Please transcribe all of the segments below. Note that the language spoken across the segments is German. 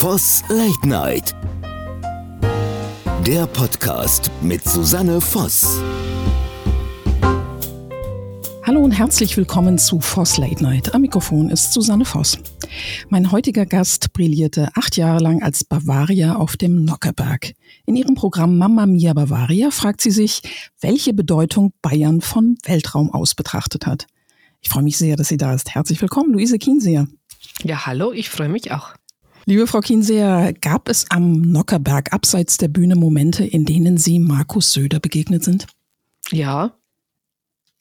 Voss Late Night. Der Podcast mit Susanne Voss. Hallo und herzlich willkommen zu Voss Late Night. Am Mikrofon ist Susanne Voss. Mein heutiger Gast brillierte acht Jahre lang als Bavaria auf dem Nockerberg. In ihrem Programm Mamma Mia Bavaria fragt sie sich, welche Bedeutung Bayern vom Weltraum aus betrachtet hat. Ich freue mich sehr, dass sie da ist. Herzlich willkommen, Luise Kienseer. Ja, hallo, ich freue mich auch. Liebe Frau Kienseer, gab es am Nockerberg abseits der Bühne Momente, in denen Sie Markus Söder begegnet sind? Ja.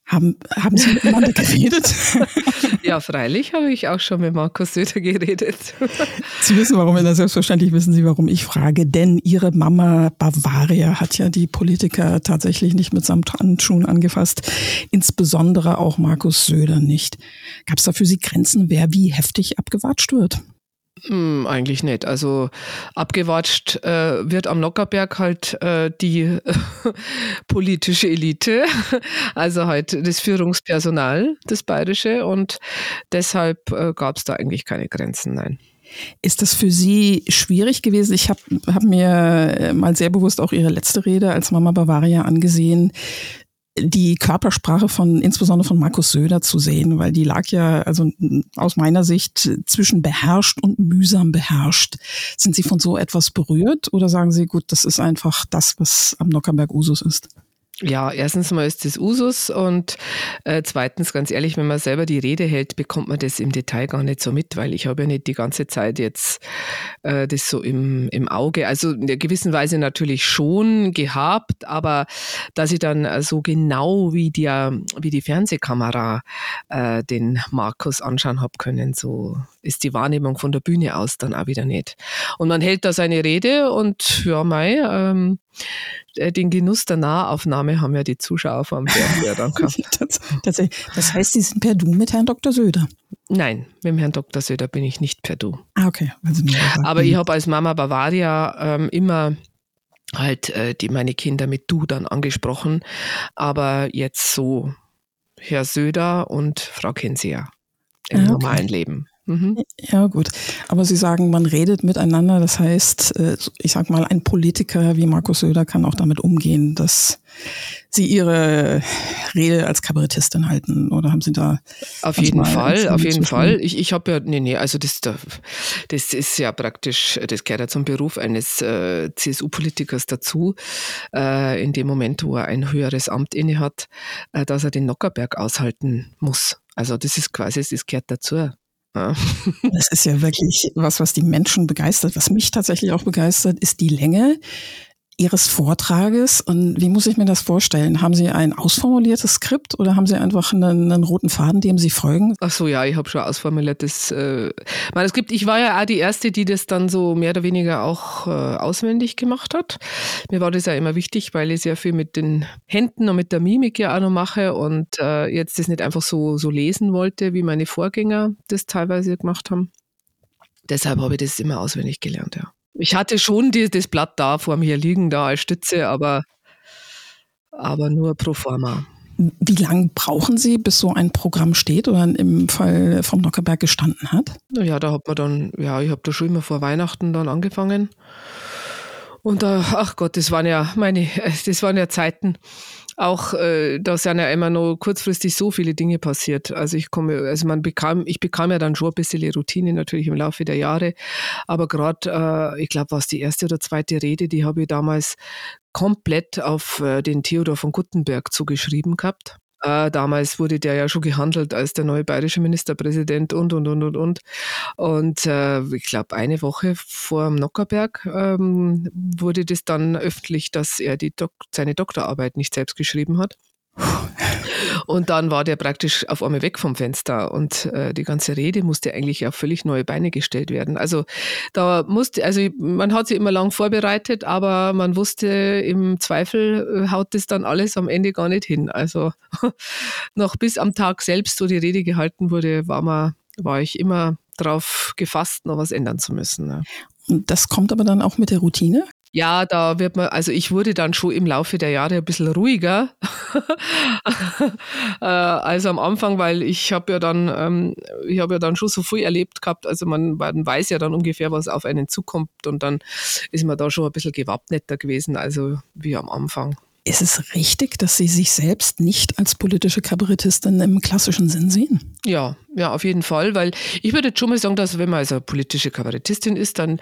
Haben, haben Sie miteinander geredet? ja, freilich habe ich auch schon mit Markus Söder geredet. Sie wissen, warum, selbstverständlich wissen Sie, warum ich frage. Denn Ihre Mama Bavaria hat ja die Politiker tatsächlich nicht mit Samthandschuhen angefasst. Insbesondere auch Markus Söder nicht. Gab es da für Sie Grenzen, wer wie heftig abgewatscht wird? Hm, eigentlich nicht. Also abgewatscht äh, wird am Nockerberg halt äh, die politische Elite, also halt das Führungspersonal, das bayerische und deshalb äh, gab es da eigentlich keine Grenzen, nein. Ist das für Sie schwierig gewesen? Ich habe hab mir äh, mal sehr bewusst auch Ihre letzte Rede als Mama Bavaria angesehen die Körpersprache von insbesondere von Markus Söder zu sehen, weil die lag ja also aus meiner Sicht zwischen beherrscht und mühsam beherrscht. Sind Sie von so etwas berührt oder sagen Sie, gut, das ist einfach das, was am Nockerberg Usus ist? Ja, erstens mal ist das Usus und äh, zweitens, ganz ehrlich, wenn man selber die Rede hält, bekommt man das im Detail gar nicht so mit, weil ich habe ja nicht die ganze Zeit jetzt äh, das so im, im Auge. Also in der gewissen Weise natürlich schon gehabt, aber dass ich dann äh, so genau wie, die, wie die Fernsehkamera äh, den Markus anschauen habe können, so ist die Wahrnehmung von der Bühne aus dann auch wieder nicht. Und man hält da seine Rede und ja, mei, ähm, äh, den Genuss der Nahaufnahme haben ja die Zuschauer vom Fernseher dann gehabt. das, das heißt, Sie sind per Du mit Herrn Dr. Söder? Nein, mit Herrn Dr. Söder bin ich nicht per Du. Ah, okay. Also Aber ich habe als Mama Bavaria ähm, immer halt äh, die meine Kinder mit Du dann angesprochen. Aber jetzt so Herr Söder und Frau Kensia im ah, okay. normalen Leben. Mhm. Ja, gut. Aber Sie sagen, man redet miteinander. Das heißt, äh, ich sag mal, ein Politiker wie Markus Söder kann auch damit umgehen, dass Sie Ihre Rede als Kabarettistin halten. Oder haben Sie da. Auf jeden Fall, auf jeden Fall. Ich, ich habe ja, nee, nee, also das, das ist ja praktisch, das gehört ja zum Beruf eines äh, CSU-Politikers dazu, äh, in dem Moment, wo er ein höheres Amt innehat, äh, dass er den Nockerberg aushalten muss. Also das ist quasi, das gehört dazu. Das ist ja wirklich was, was die Menschen begeistert. Was mich tatsächlich auch begeistert, ist die Länge Ihres Vortrages. Und wie muss ich mir das vorstellen? Haben Sie ein ausformuliertes Skript oder haben Sie einfach einen, einen roten Faden, dem Sie folgen? Ach so, ja, ich habe schon ausformuliertes. Äh, mein Skript. Ich war ja auch die Erste, die das dann so mehr oder weniger auch äh, auswendig gemacht hat. Mir war das ja immer wichtig, weil ich sehr viel mit den Händen und mit der Mimik ja auch noch mache und äh, jetzt das nicht einfach so, so lesen wollte, wie meine Vorgänger das teilweise gemacht haben. Deshalb habe ich das immer auswendig gelernt, ja. Ich hatte schon die, das Blatt da vor mir liegen, da als Stütze, aber, aber nur pro forma. Wie lange brauchen Sie, bis so ein Programm steht oder im Fall vom Nockerberg gestanden hat? Ja, da hat man dann, ja, ich habe da schon immer vor Weihnachten dann angefangen. Und da, ach Gott, das waren ja meine, das waren ja Zeiten, auch äh, da sind ja immer nur kurzfristig so viele Dinge passiert. Also ich komme, also man bekam, ich bekam ja dann schon ein bisschen Routine natürlich im Laufe der Jahre. Aber gerade, äh, ich glaube, was die erste oder zweite Rede, die habe ich damals komplett auf äh, den Theodor von Guttenberg zugeschrieben gehabt. Äh, damals wurde der ja schon gehandelt als der neue bayerische Ministerpräsident und, und, und, und, und. Und äh, ich glaube, eine Woche vor dem Nockerberg ähm, wurde das dann öffentlich, dass er die Dok seine Doktorarbeit nicht selbst geschrieben hat. Und dann war der praktisch auf einmal weg vom Fenster und äh, die ganze Rede musste eigentlich auf völlig neue Beine gestellt werden. Also da musste, also man hat sie immer lang vorbereitet, aber man wusste im Zweifel äh, haut das dann alles am Ende gar nicht hin. Also noch bis am Tag selbst, wo die Rede gehalten wurde, war man, war ich immer darauf gefasst, noch was ändern zu müssen. Ja. Das kommt aber dann auch mit der Routine? Ja, da wird man, also ich wurde dann schon im Laufe der Jahre ein bisschen ruhiger äh, als am Anfang, weil ich habe ja dann, ähm, ich habe ja dann schon so viel erlebt gehabt. Also man, man weiß ja dann ungefähr, was auf einen zukommt und dann ist man da schon ein bisschen gewappneter gewesen, also wie am Anfang. Ist es richtig, dass Sie sich selbst nicht als politische Kabarettistin im klassischen Sinn sehen? Ja, ja, auf jeden Fall, weil ich würde schon mal sagen, dass wenn man also politische Kabarettistin ist, dann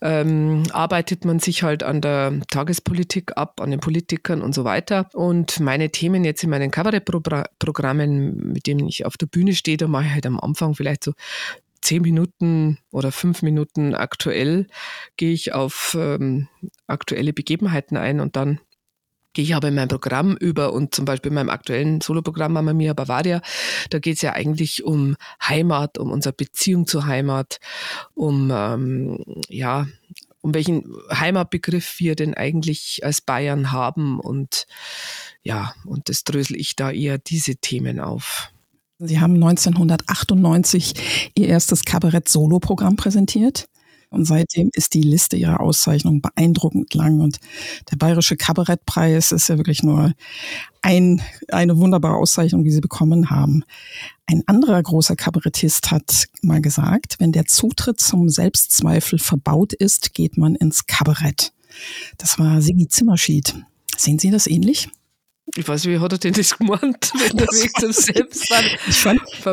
ähm, arbeitet man sich halt an der Tagespolitik ab, an den Politikern und so weiter. Und meine Themen jetzt in meinen Kabarettprogrammen, mit denen ich auf der Bühne stehe, da mache ich halt am Anfang vielleicht so zehn Minuten oder fünf Minuten aktuell, gehe ich auf ähm, aktuelle Begebenheiten ein und dann gehe ich aber in mein Programm über und zum Beispiel in meinem aktuellen Soloprogramm Mama Mia Bavaria, da geht es ja eigentlich um Heimat, um unsere Beziehung zur Heimat, um ähm, ja, um welchen Heimatbegriff wir denn eigentlich als Bayern haben und ja, und das drösel ich da eher diese Themen auf. Sie haben 1998 Ihr erstes Kabarett-Solo-Programm präsentiert. Und seitdem ist die Liste ihrer Auszeichnungen beeindruckend lang. Und der Bayerische Kabarettpreis ist ja wirklich nur ein, eine wunderbare Auszeichnung, die sie bekommen haben. Ein anderer großer Kabarettist hat mal gesagt, wenn der Zutritt zum Selbstzweifel verbaut ist, geht man ins Kabarett. Das war Sigi Zimmerschied. Sehen Sie das ähnlich? Ich weiß nicht, wie hat er denn das gemeint, wenn der Weg zum Selbstbad Ich,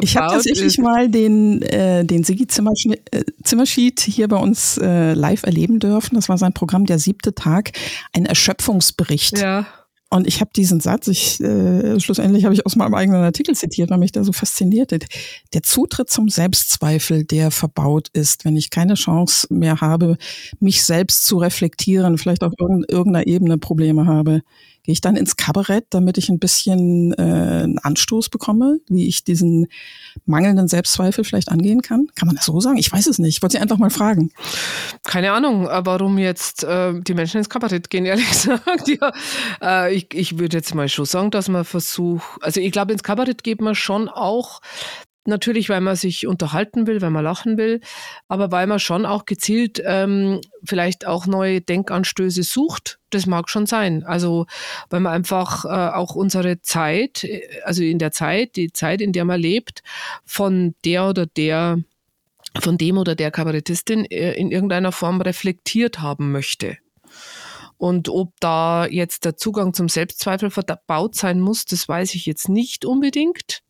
ich habe tatsächlich ist. mal den, äh, den Sigi äh, Zimmerschied hier bei uns äh, live erleben dürfen. Das war sein Programm Der siebte Tag, ein Erschöpfungsbericht. Ja. Und ich habe diesen Satz, ich, äh, schlussendlich habe ich aus meinem eigenen Artikel zitiert, weil mich da so fasziniert hat. Der Zutritt zum Selbstzweifel, der verbaut ist, wenn ich keine Chance mehr habe, mich selbst zu reflektieren, vielleicht auf irgendeiner Ebene Probleme habe, Gehe ich dann ins Kabarett, damit ich ein bisschen äh, einen Anstoß bekomme, wie ich diesen mangelnden Selbstzweifel vielleicht angehen kann? Kann man das so sagen? Ich weiß es nicht. Ich wollte Sie einfach mal fragen. Keine Ahnung, äh, warum jetzt äh, die Menschen ins Kabarett gehen, ehrlich gesagt. ja, äh, ich, ich würde jetzt mal schon sagen, dass man versucht, also ich glaube, ins Kabarett geht man schon auch Natürlich, weil man sich unterhalten will, weil man lachen will, aber weil man schon auch gezielt ähm, vielleicht auch neue Denkanstöße sucht. Das mag schon sein. Also, weil man einfach äh, auch unsere Zeit, also in der Zeit, die Zeit, in der man lebt, von der oder der, von dem oder der Kabarettistin äh, in irgendeiner Form reflektiert haben möchte. Und ob da jetzt der Zugang zum Selbstzweifel verbaut sein muss, das weiß ich jetzt nicht unbedingt.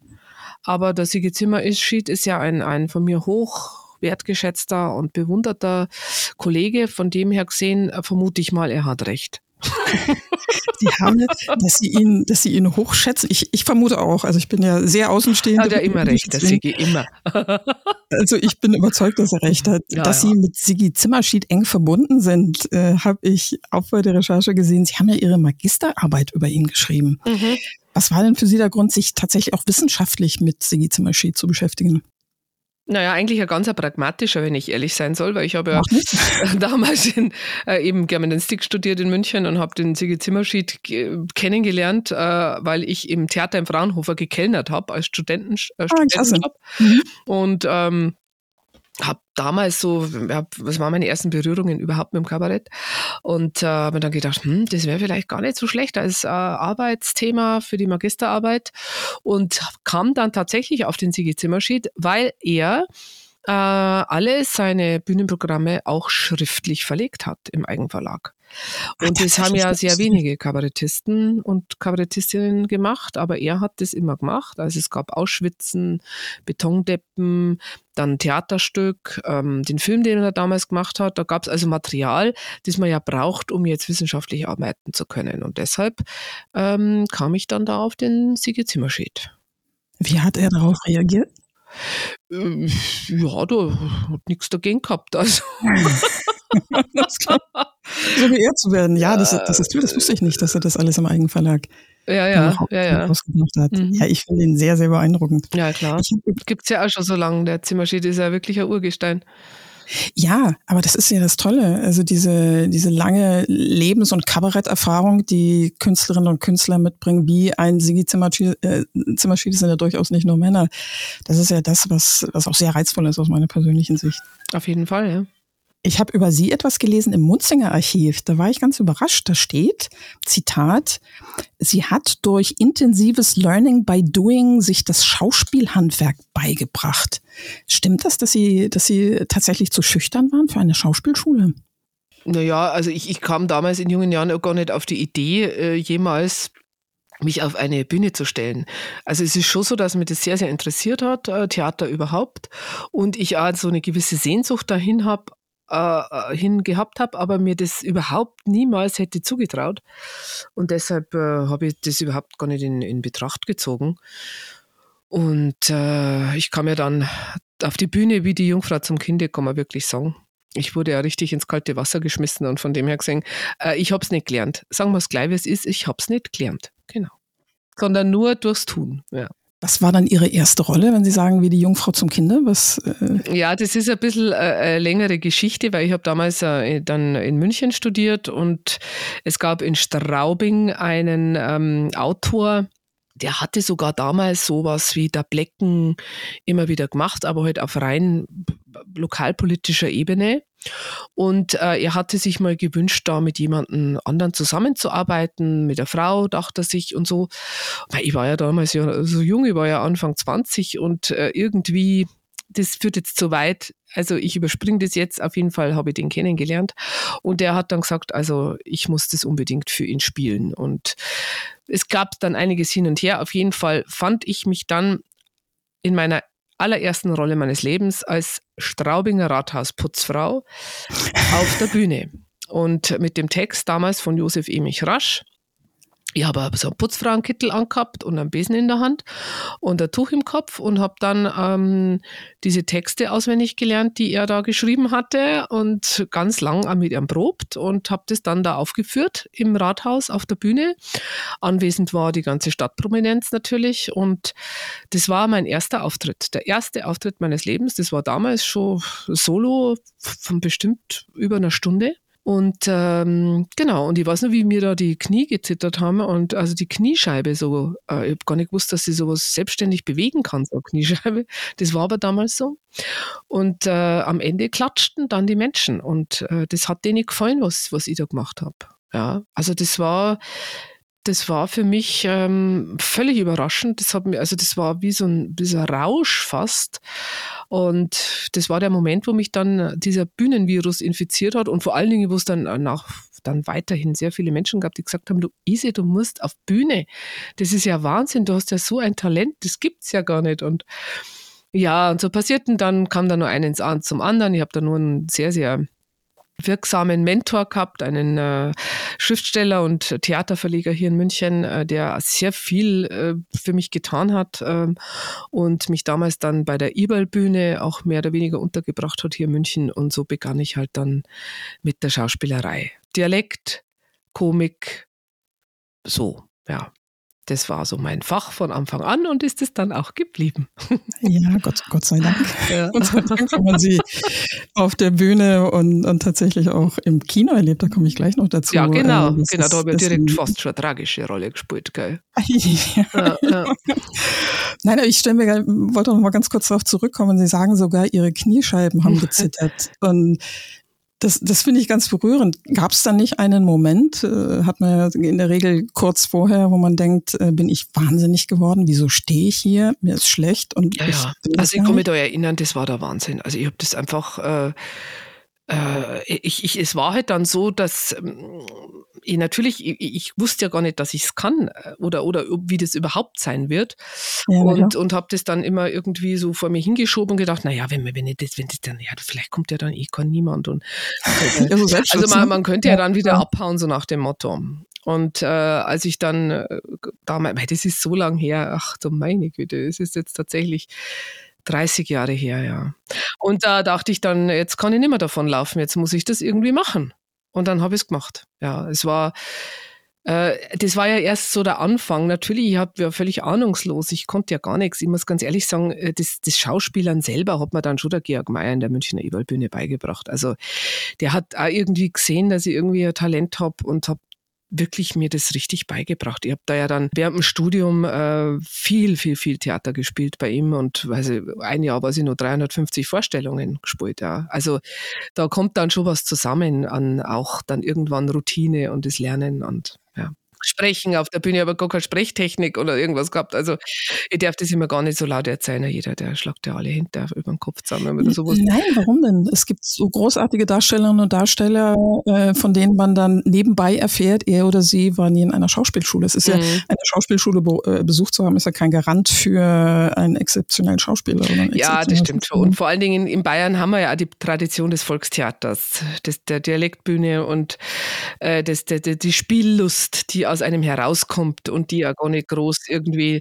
Aber der Sigi Zimmer ist, Schied ist ja ein, ein von mir hoch wertgeschätzter und bewunderter Kollege. Von dem her gesehen äh, vermute ich mal, er hat recht. Sie haben, dass Sie ihn, dass Sie ihn hochschätzen. Ich, ich vermute auch. Also ich bin ja sehr außenstehend. Hat er immer recht, der Sigi immer. Also ich bin überzeugt, dass er recht hat. Ja, dass ja. Sie mit Sigi Zimmerschied eng verbunden sind, äh, habe ich auch bei der Recherche gesehen. Sie haben ja Ihre Magisterarbeit über ihn geschrieben. Mhm. Was war denn für Sie der Grund, sich tatsächlich auch wissenschaftlich mit Sigi Zimmerschied zu beschäftigen? Naja, eigentlich ein ganz pragmatischer, wenn ich ehrlich sein soll, weil ich habe ja damals in, äh, eben Germanistik studiert in München und habe den Sigi Zimmerschied kennengelernt, äh, weil ich im Theater im Fraunhofer gekellnert habe als Studenten, äh, Studentenjob. Ah, mhm. Und ähm, habe damals so, was waren meine ersten Berührungen überhaupt mit dem Kabarett? Und äh, habe dann gedacht, hm, das wäre vielleicht gar nicht so schlecht als äh, Arbeitsthema für die Magisterarbeit. Und kam dann tatsächlich auf den Sigi Zimmerschied, weil er äh, alle seine Bühnenprogramme auch schriftlich verlegt hat im Eigenverlag. Und das haben ja sehr wenige Kabarettisten und Kabarettistinnen gemacht, aber er hat das immer gemacht. Also es gab Ausschwitzen, Betondeppen, dann Theaterstück, ähm, den Film, den er damals gemacht hat. Da gab es also Material, das man ja braucht, um jetzt wissenschaftlich arbeiten zu können. Und deshalb ähm, kam ich dann da auf den Siege Zimmerschied. Wie hat er darauf reagiert? Ähm, ja, da hat nichts dagegen gehabt. Also. das klar. So geehrt zu werden. Ja, das, das ist toll. Das wusste ich nicht, dass er das alles im Eigenverlag ja, ja, ja, ja. hat. Mhm. Ja, ich finde ihn sehr, sehr beeindruckend. Ja, klar. Gibt es ja auch schon so lange. Der Zimmerschied ist ja wirklich ein Urgestein. Ja, aber das ist ja das Tolle. Also diese, diese lange Lebens- und Kabaretterfahrung, die Künstlerinnen und Künstler mitbringen, wie ein Sigi Zimmerschied, äh, Zimmerschied sind ja durchaus nicht nur Männer. Das ist ja das, was, was auch sehr reizvoll ist aus meiner persönlichen Sicht. Auf jeden Fall, ja. Ich habe über Sie etwas gelesen im Munzinger Archiv. Da war ich ganz überrascht. Da steht, Zitat, sie hat durch intensives Learning by Doing sich das Schauspielhandwerk beigebracht. Stimmt das, dass Sie, dass Sie tatsächlich zu schüchtern waren für eine Schauspielschule? Naja, also ich, ich kam damals in jungen Jahren auch gar nicht auf die Idee, äh, jemals mich auf eine Bühne zu stellen. Also es ist schon so, dass mich das sehr, sehr interessiert hat, äh, Theater überhaupt. Und ich auch so eine gewisse Sehnsucht dahin habe, äh, äh, hin gehabt habe, aber mir das überhaupt niemals hätte zugetraut. Und deshalb äh, habe ich das überhaupt gar nicht in, in Betracht gezogen. Und äh, ich kam ja dann auf die Bühne wie die Jungfrau zum Kinde, kann man wirklich sagen. Ich wurde ja richtig ins kalte Wasser geschmissen und von dem her gesehen, äh, ich habe es nicht gelernt. Sagen wir es gleich, wie es ist, ich habe es nicht gelernt. Genau. Sondern nur durchs Tun. Ja. Was war dann Ihre erste Rolle, wenn Sie sagen, wie die Jungfrau zum Kinde? Was, äh ja, das ist ein bisschen äh, eine längere Geschichte, weil ich habe damals äh, dann in München studiert und es gab in Straubing einen ähm, Autor, der hatte sogar damals sowas wie der Blecken immer wieder gemacht, aber halt auf rein lokalpolitischer Ebene. Und äh, er hatte sich mal gewünscht, da mit jemandem anderen zusammenzuarbeiten, mit der Frau, dachte er sich und so. Weil ich war ja damals ja so jung, ich war ja Anfang 20 und äh, irgendwie, das führt jetzt zu weit. Also ich überspringe das jetzt, auf jeden Fall habe ich den kennengelernt. Und der hat dann gesagt, also ich muss das unbedingt für ihn spielen. Und es gab dann einiges hin und her. Auf jeden Fall fand ich mich dann in meiner allerersten Rolle meines Lebens als Straubinger Rathausputzfrau auf der Bühne. Und mit dem Text damals von Josef Emich Rasch ich habe so einen Putzfrauenkittel angehabt und einen Besen in der Hand und ein Tuch im Kopf und habe dann ähm, diese Texte auswendig gelernt, die er da geschrieben hatte und ganz lang auch mit ihm probt und habe das dann da aufgeführt im Rathaus auf der Bühne. Anwesend war die ganze Stadtprominenz natürlich und das war mein erster Auftritt, der erste Auftritt meines Lebens. Das war damals schon solo von bestimmt über einer Stunde. Und ähm, genau, und ich weiß noch, wie mir da die Knie gezittert haben und also die Kniescheibe so, äh, ich habe gar nicht gewusst, dass sie sowas selbstständig bewegen kann, so eine Kniescheibe. Das war aber damals so. Und äh, am Ende klatschten dann die Menschen und äh, das hat denen gefallen, was, was ich da gemacht habe. Ja, also das war, das war für mich ähm, völlig überraschend. Das hat mir, also das war wie so ein, ein Rausch fast. Und das war der Moment, wo mich dann dieser Bühnenvirus infiziert hat und vor allen Dingen, wo es dann nach dann weiterhin sehr viele Menschen gab, die gesagt haben, du Ise, du musst auf Bühne. Das ist ja Wahnsinn, du hast ja so ein Talent, das gibt's ja gar nicht. Und ja, und so passierten dann, kam dann nur eins zum anderen. Ich habe da nur einen sehr, sehr wirksamen Mentor gehabt, einen äh, Schriftsteller und Theaterverleger hier in München, äh, der sehr viel äh, für mich getan hat ähm, und mich damals dann bei der Ibal-Bühne auch mehr oder weniger untergebracht hat hier in München. Und so begann ich halt dann mit der Schauspielerei. Dialekt, Komik, so, ja das war so mein Fach von Anfang an und ist es dann auch geblieben. Ja, Gott, Gott sei Dank. Ja. Gott sei Dank kann man sie auf der Bühne und, und tatsächlich auch im Kino erlebt. Da komme ich gleich noch dazu. Ja, genau. Das genau, da habe ich direkt fast schon eine tragische Rolle gespielt. Gell? Ja. Ja, ja. Nein, ich stelle mir, wollte noch mal ganz kurz darauf zurückkommen. Sie sagen sogar, Ihre Kniescheiben haben gezittert. und das, das finde ich ganz berührend. Gab es da nicht einen Moment, äh, hat man ja in der Regel kurz vorher, wo man denkt, äh, bin ich wahnsinnig geworden? Wieso stehe ich hier? Mir ist schlecht und ja, ja. Also ich kann mich da erinnern, das war der Wahnsinn. Also ich habe das einfach äh, äh, ich, ich, es war halt dann so, dass ähm, ich natürlich, ich, ich wusste ja gar nicht, dass ich es kann äh, oder, oder wie das überhaupt sein wird. Ja, und, und habe das dann immer irgendwie so vor mir hingeschoben und gedacht, naja, wenn, wenn ich das, wenn das dann, ja, vielleicht kommt ja dann eh gar niemand. Und, äh, also man, man könnte ja dann wieder abhauen, so nach dem Motto. Und äh, als ich dann äh, damals, das ist so lang her, ach du meine Güte, es ist jetzt tatsächlich 30 Jahre her, ja. Und da dachte ich dann, jetzt kann ich nicht mehr davon laufen, jetzt muss ich das irgendwie machen. Und dann habe ich es gemacht. Ja, es war, äh, das war ja erst so der Anfang. Natürlich, ich war völlig ahnungslos. Ich konnte ja gar nichts. Ich muss ganz ehrlich sagen, äh, das, das Schauspielern selber hat mir dann schon der Georg Mayer in der Münchner Eberlbühne beigebracht. Also der hat auch irgendwie gesehen, dass ich irgendwie ein Talent habe und habe wirklich mir das richtig beigebracht. Ich habe da ja dann während dem Studium äh, viel, viel, viel Theater gespielt bei ihm und weiß ich, ein Jahr war ich nur 350 Vorstellungen gespielt. Ja. Also da kommt dann schon was zusammen an auch dann irgendwann Routine und das Lernen und sprechen auf der Bühne, aber gar keine Sprechtechnik oder irgendwas gehabt. Also ich darf das immer gar nicht so laut erzählen. Jeder, der schlagt ja alle hinter über den Kopf zusammen oder sowas. Nein, warum denn? Es gibt so großartige Darstellerinnen und Darsteller, äh, von denen man dann nebenbei erfährt, er oder sie war nie in einer Schauspielschule. Es ist mhm. ja, eine Schauspielschule be äh, besucht zu haben, ist ja kein Garant für einen exzeptionellen Schauspieler. Einen ja, das stimmt schon. Und vor allen Dingen in Bayern haben wir ja auch die Tradition des Volkstheaters, des, der Dialektbühne und äh, des, der, die Spiellust, die aus einem herauskommt und die ja gar nicht groß irgendwie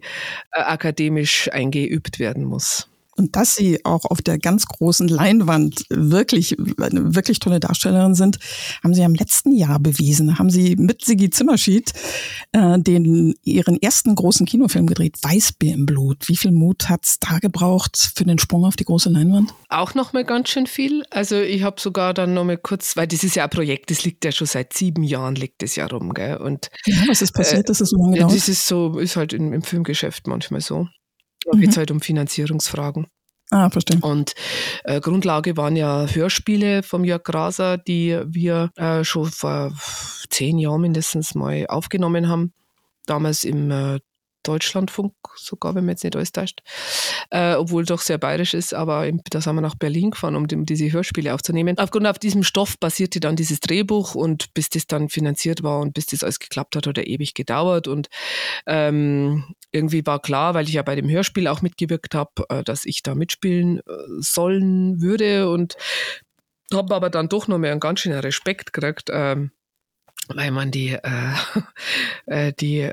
äh, akademisch eingeübt werden muss. Und dass sie auch auf der ganz großen Leinwand wirklich, wirklich tolle Darstellerin sind, haben sie am letzten Jahr bewiesen. Haben sie mit Sigi Zimmerschied äh, den, ihren ersten großen Kinofilm gedreht, Weißbier im Blut. Wie viel Mut hat's da gebraucht für den Sprung auf die große Leinwand? Auch noch mal ganz schön viel. Also ich habe sogar dann noch mal kurz, weil das ist ja ein Projekt, das liegt ja schon seit sieben Jahren, liegt das ja rum. Gell? Und, ja, was ist passiert, äh, dass es so lange dauert? Das ist so, ist halt im, im Filmgeschäft manchmal so. Da geht es mhm. halt um Finanzierungsfragen. Ah, verstehe. Und äh, Grundlage waren ja Hörspiele vom Jörg Graser, die wir äh, schon vor zehn Jahren mindestens mal aufgenommen haben. Damals im äh, Deutschlandfunk sogar, wenn man jetzt nicht alles täuscht, äh, obwohl doch sehr bayerisch ist, aber da sind wir nach Berlin gefahren, um, um diese Hörspiele aufzunehmen. Aufgrund auf diesem Stoff basierte dann dieses Drehbuch und bis das dann finanziert war und bis das alles geklappt hat, hat er ewig gedauert und ähm, irgendwie war klar, weil ich ja bei dem Hörspiel auch mitgewirkt habe, äh, dass ich da mitspielen äh, sollen würde und habe aber dann doch noch mehr einen ganz schönen Respekt gekriegt. Ähm, weil man die, äh, äh, die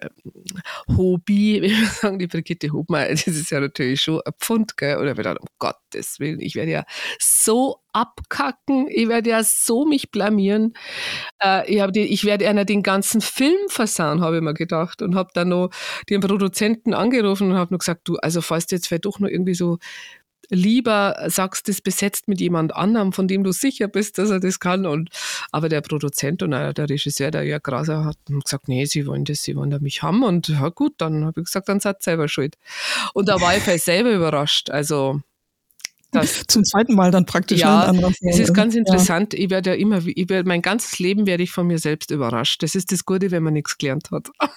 Hobby, wie wir sagen, die Brigitte Hobmeier, das ist ja natürlich schon ein Pfund, gell? Oder wir dann, um Gottes Willen, ich werde ja so abkacken, ich werde ja so mich blamieren. Äh, ich, die, ich werde einer den ganzen Film versauen, habe ich mir gedacht. Und habe dann noch den Produzenten angerufen und habe nur gesagt, du, also falls du jetzt vielleicht doch noch irgendwie so lieber sagst, das besetzt mit jemand anderem, von dem du sicher bist, dass er das kann. Und, aber der Produzent und der Regisseur, der Jörg Graser, hat gesagt, nee, sie wollen das, sie wollen da mich haben. Und ja gut, dann habe ich gesagt, dann seid selber schuld. Und da war ich vielleicht selber überrascht. Also das, Zum zweiten Mal dann praktisch. Ja, es ist ganz interessant. Ja. Ich werde ja immer, ich werde, mein ganzes Leben werde ich von mir selbst überrascht. Das ist das Gute, wenn man nichts gelernt hat.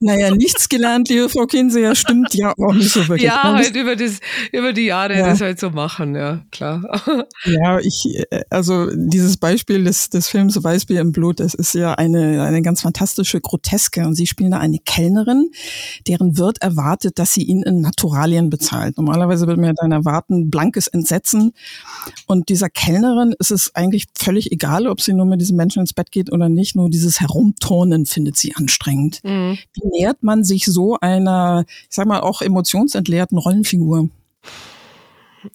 Naja, nichts gelernt, liebe Frau Kinseher, stimmt ja auch nicht so wirklich. Ja, halt über, das, über die Jahre ja. das halt so machen, ja, klar. Ja, ich, also dieses Beispiel des, des Films Weißbier im Blut, das ist ja eine, eine ganz fantastische Groteske. Und Sie spielen da eine Kellnerin, deren Wirt erwartet, dass sie ihn in Naturalien bezahlt. Normalerweise würde man ja dann erwarten, blankes Entsetzen. Und dieser Kellnerin ist es eigentlich völlig egal, ob sie nur mit diesem Menschen ins Bett geht oder nicht. Nur dieses Herumturnen findet sie anstrengend. Mhm. Wie nähert man sich so einer, ich sag mal, auch emotionsentleerten Rollenfigur?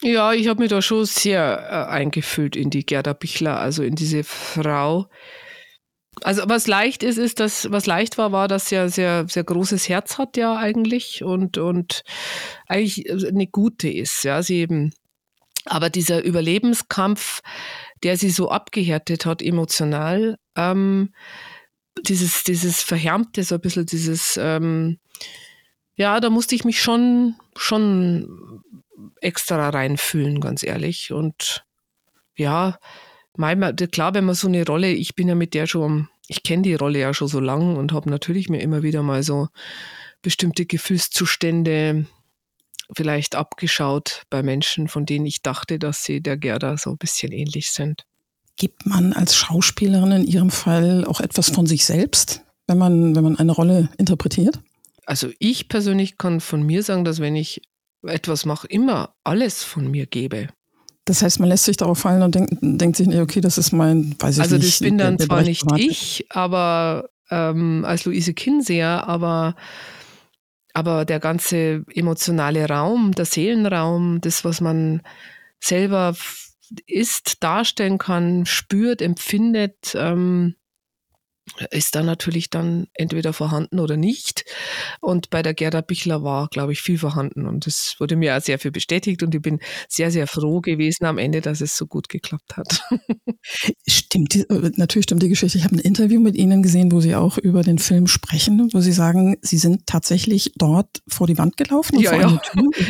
Ja, ich habe mich da schon sehr äh, eingefühlt in die Gerda Bichler, also in diese Frau. Also was leicht ist, ist, dass was leicht war, war, dass sie ja sehr, sehr großes Herz hat ja eigentlich und, und eigentlich eine gute ist. Ja, sie eben, aber dieser Überlebenskampf, der sie so abgehärtet hat emotional, ähm, dieses, dieses Verhärmte, so ein bisschen dieses, ähm, ja, da musste ich mich schon, schon extra reinfühlen, ganz ehrlich. Und ja, manchmal, klar, wenn man so eine Rolle, ich bin ja mit der schon, ich kenne die Rolle ja schon so lang und habe natürlich mir immer wieder mal so bestimmte Gefühlszustände vielleicht abgeschaut bei Menschen, von denen ich dachte, dass sie der Gerda so ein bisschen ähnlich sind. Gibt man als Schauspielerin in Ihrem Fall auch etwas von sich selbst, wenn man, wenn man eine Rolle interpretiert? Also ich persönlich kann von mir sagen, dass wenn ich etwas mache, immer alles von mir gebe. Das heißt, man lässt sich darauf fallen und denkt, denkt sich, okay, das ist mein, weiß ich also nicht. Also das bin dann der, der zwar nicht ich, aber ähm, als Luise Kinseher, aber aber der ganze emotionale Raum, der Seelenraum, das, was man selber ist, darstellen kann, spürt, empfindet, ähm, ist dann natürlich dann entweder vorhanden oder nicht. Und bei der Gerda Bichler war, glaube ich, viel vorhanden. Und das wurde mir auch sehr viel bestätigt. Und ich bin sehr, sehr froh gewesen am Ende, dass es so gut geklappt hat. Stimmt, natürlich stimmt die Geschichte. Ich habe ein Interview mit Ihnen gesehen, wo Sie auch über den Film sprechen, wo Sie sagen, Sie sind tatsächlich dort vor die Wand gelaufen. ja, ja.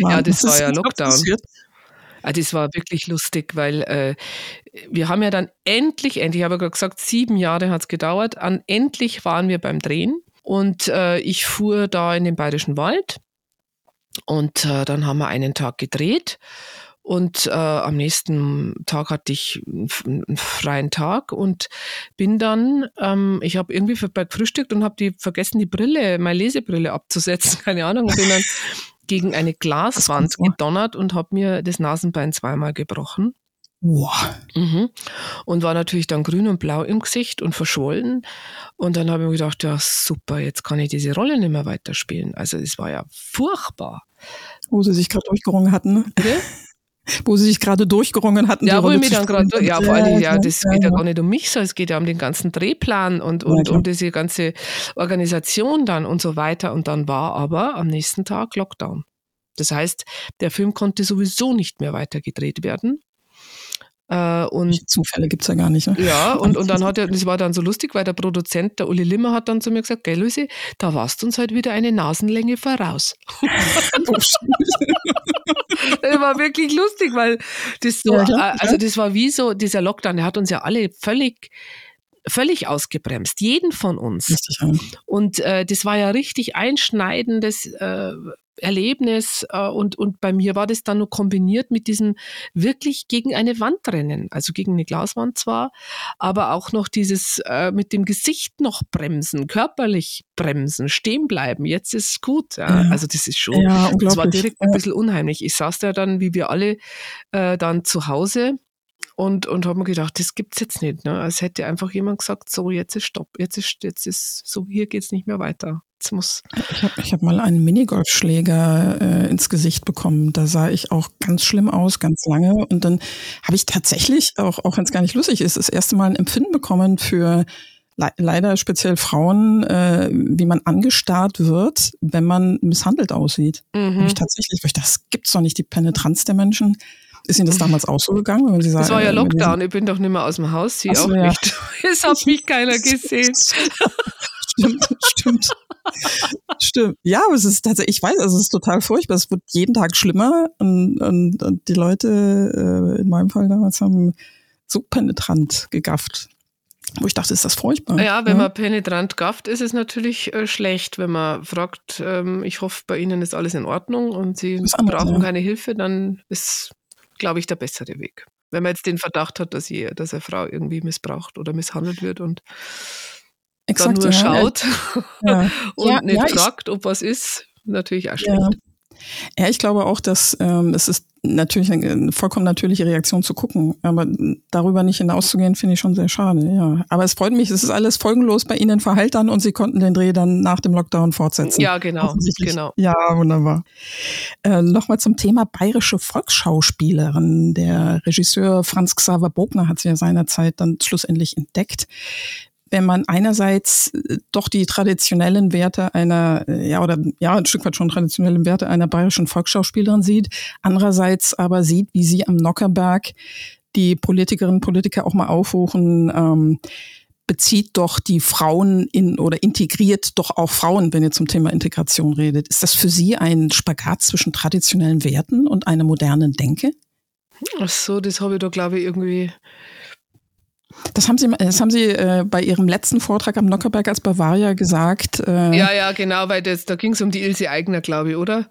ja, das war ja Lockdown. Passiert? Ah, das war wirklich lustig, weil äh, wir haben ja dann endlich, endlich, ich habe ja gesagt, sieben Jahre hat es gedauert, an endlich waren wir beim Drehen und äh, ich fuhr da in den Bayerischen Wald und äh, dann haben wir einen Tag gedreht und äh, am nächsten Tag hatte ich einen freien Tag und bin dann, ähm, ich habe irgendwie gefrühstückt und habe die vergessen, die Brille, meine Lesebrille abzusetzen, keine Ahnung, und bin dann gegen eine Glaswand gedonnert und habe mir das Nasenbein zweimal gebrochen. Wow. Mhm. Und war natürlich dann grün und blau im Gesicht und verschwollen. Und dann habe ich mir gedacht, ja super, jetzt kann ich diese Rolle nicht mehr weiterspielen. Also es war ja furchtbar. Wo sie sich gerade durchgerungen hatten. Ne? Wo sie sich gerade durchgerungen hatten. Ja, wo ich mich dann gerade, ja, vor allem, ja, das geht ja, ja gar nicht um mich, sondern es geht ja um den ganzen Drehplan und, und ja, um diese ganze Organisation dann und so weiter. Und dann war aber am nächsten Tag Lockdown. Das heißt, der Film konnte sowieso nicht mehr weiter gedreht werden. Äh, und Zufälle gibt es ja gar nicht. Ne? Ja, und, und dann hat er, das war dann so lustig, weil der Produzent, der Uli Limmer, hat dann zu mir gesagt, gell, Lucy, da warst du uns halt wieder eine Nasenlänge voraus. das war wirklich lustig, weil das so, ja, also das war wie so, dieser Lockdown, der hat uns ja alle völlig völlig ausgebremst, jeden von uns. Richtig, ja. Und äh, das war ja richtig einschneidendes äh, Erlebnis äh, und, und bei mir war das dann nur kombiniert mit diesem wirklich gegen eine Wand rennen, also gegen eine Glaswand zwar, aber auch noch dieses äh, mit dem Gesicht noch bremsen, körperlich bremsen, stehen bleiben, jetzt ist es gut. Ja. Ja. Also das ist schon, ja, das war direkt ein bisschen unheimlich. Ich saß da dann, wie wir alle, äh, dann zu Hause und, und habe mir gedacht, das gibt es jetzt nicht. Ne? Als hätte einfach jemand gesagt, so, jetzt ist Stopp, jetzt ist, jetzt ist so, hier geht es nicht mehr weiter. Jetzt muss. Ich habe ich hab mal einen Minigolfschläger äh, ins Gesicht bekommen. Da sah ich auch ganz schlimm aus, ganz lange. Und dann habe ich tatsächlich, auch, auch wenn es gar nicht lustig ist, das erste Mal ein Empfinden bekommen für le leider speziell Frauen, äh, wie man angestarrt wird, wenn man misshandelt aussieht. Mhm. Ich tatsächlich, weil ich das gibt's doch nicht, die Penetranz der Menschen. Ist Ihnen das damals auch so gegangen? Wenn Sie sagen, das war ja Lockdown, ich bin doch nicht mehr aus dem Haus, Sie auch ja. nicht. Es hat mich keiner gesehen. stimmt, stimmt. stimmt. Ja, aber es ist tatsächlich, ich weiß, also es ist total furchtbar. Es wird jeden Tag schlimmer und, und, und die Leute äh, in meinem Fall damals haben so penetrant gegafft. Wo ich dachte, ist das furchtbar. Ja, wenn ja? man penetrant gafft, ist es natürlich äh, schlecht. Wenn man fragt, ähm, ich hoffe, bei Ihnen ist alles in Ordnung und Sie brauchen ja. keine Hilfe, dann ist glaube ich, der bessere Weg. Wenn man jetzt den Verdacht hat, dass, je, dass eine Frau irgendwie missbraucht oder misshandelt wird und Exakt, dann nur ja, schaut ja. und ja, nicht fragt, ob was ist, natürlich auch schlecht. Ja, ich glaube auch, dass ähm, es ist natürlich eine vollkommen natürliche Reaktion zu gucken, aber darüber nicht hinauszugehen, finde ich schon sehr schade. Ja, aber es freut mich, es ist alles folgenlos bei Ihnen verheilt dann und Sie konnten den Dreh dann nach dem Lockdown fortsetzen. Ja, genau, genau. Ja, wunderbar. Äh, Nochmal zum Thema bayerische Volksschauspielerin. Der Regisseur Franz Xaver Bogner hat sie ja seinerzeit dann schlussendlich entdeckt wenn man einerseits äh, doch die traditionellen Werte einer, äh, ja, oder ja, ein Stück weit schon traditionellen Werte einer bayerischen Volksschauspielerin sieht, andererseits aber sieht, wie sie am Nockerberg die Politikerinnen und Politiker auch mal aufrufen, ähm, bezieht doch die Frauen in oder integriert doch auch Frauen, wenn ihr zum Thema Integration redet. Ist das für Sie ein Spagat zwischen traditionellen Werten und einer modernen Denke? Ach so, das habe ich da, glaube ich, irgendwie das haben Sie, das haben Sie äh, bei Ihrem letzten Vortrag am Nockerberg als Bavaria gesagt. Äh, ja, ja, genau, weil das, da ging es um die Ilse Eigner, glaube ich, oder?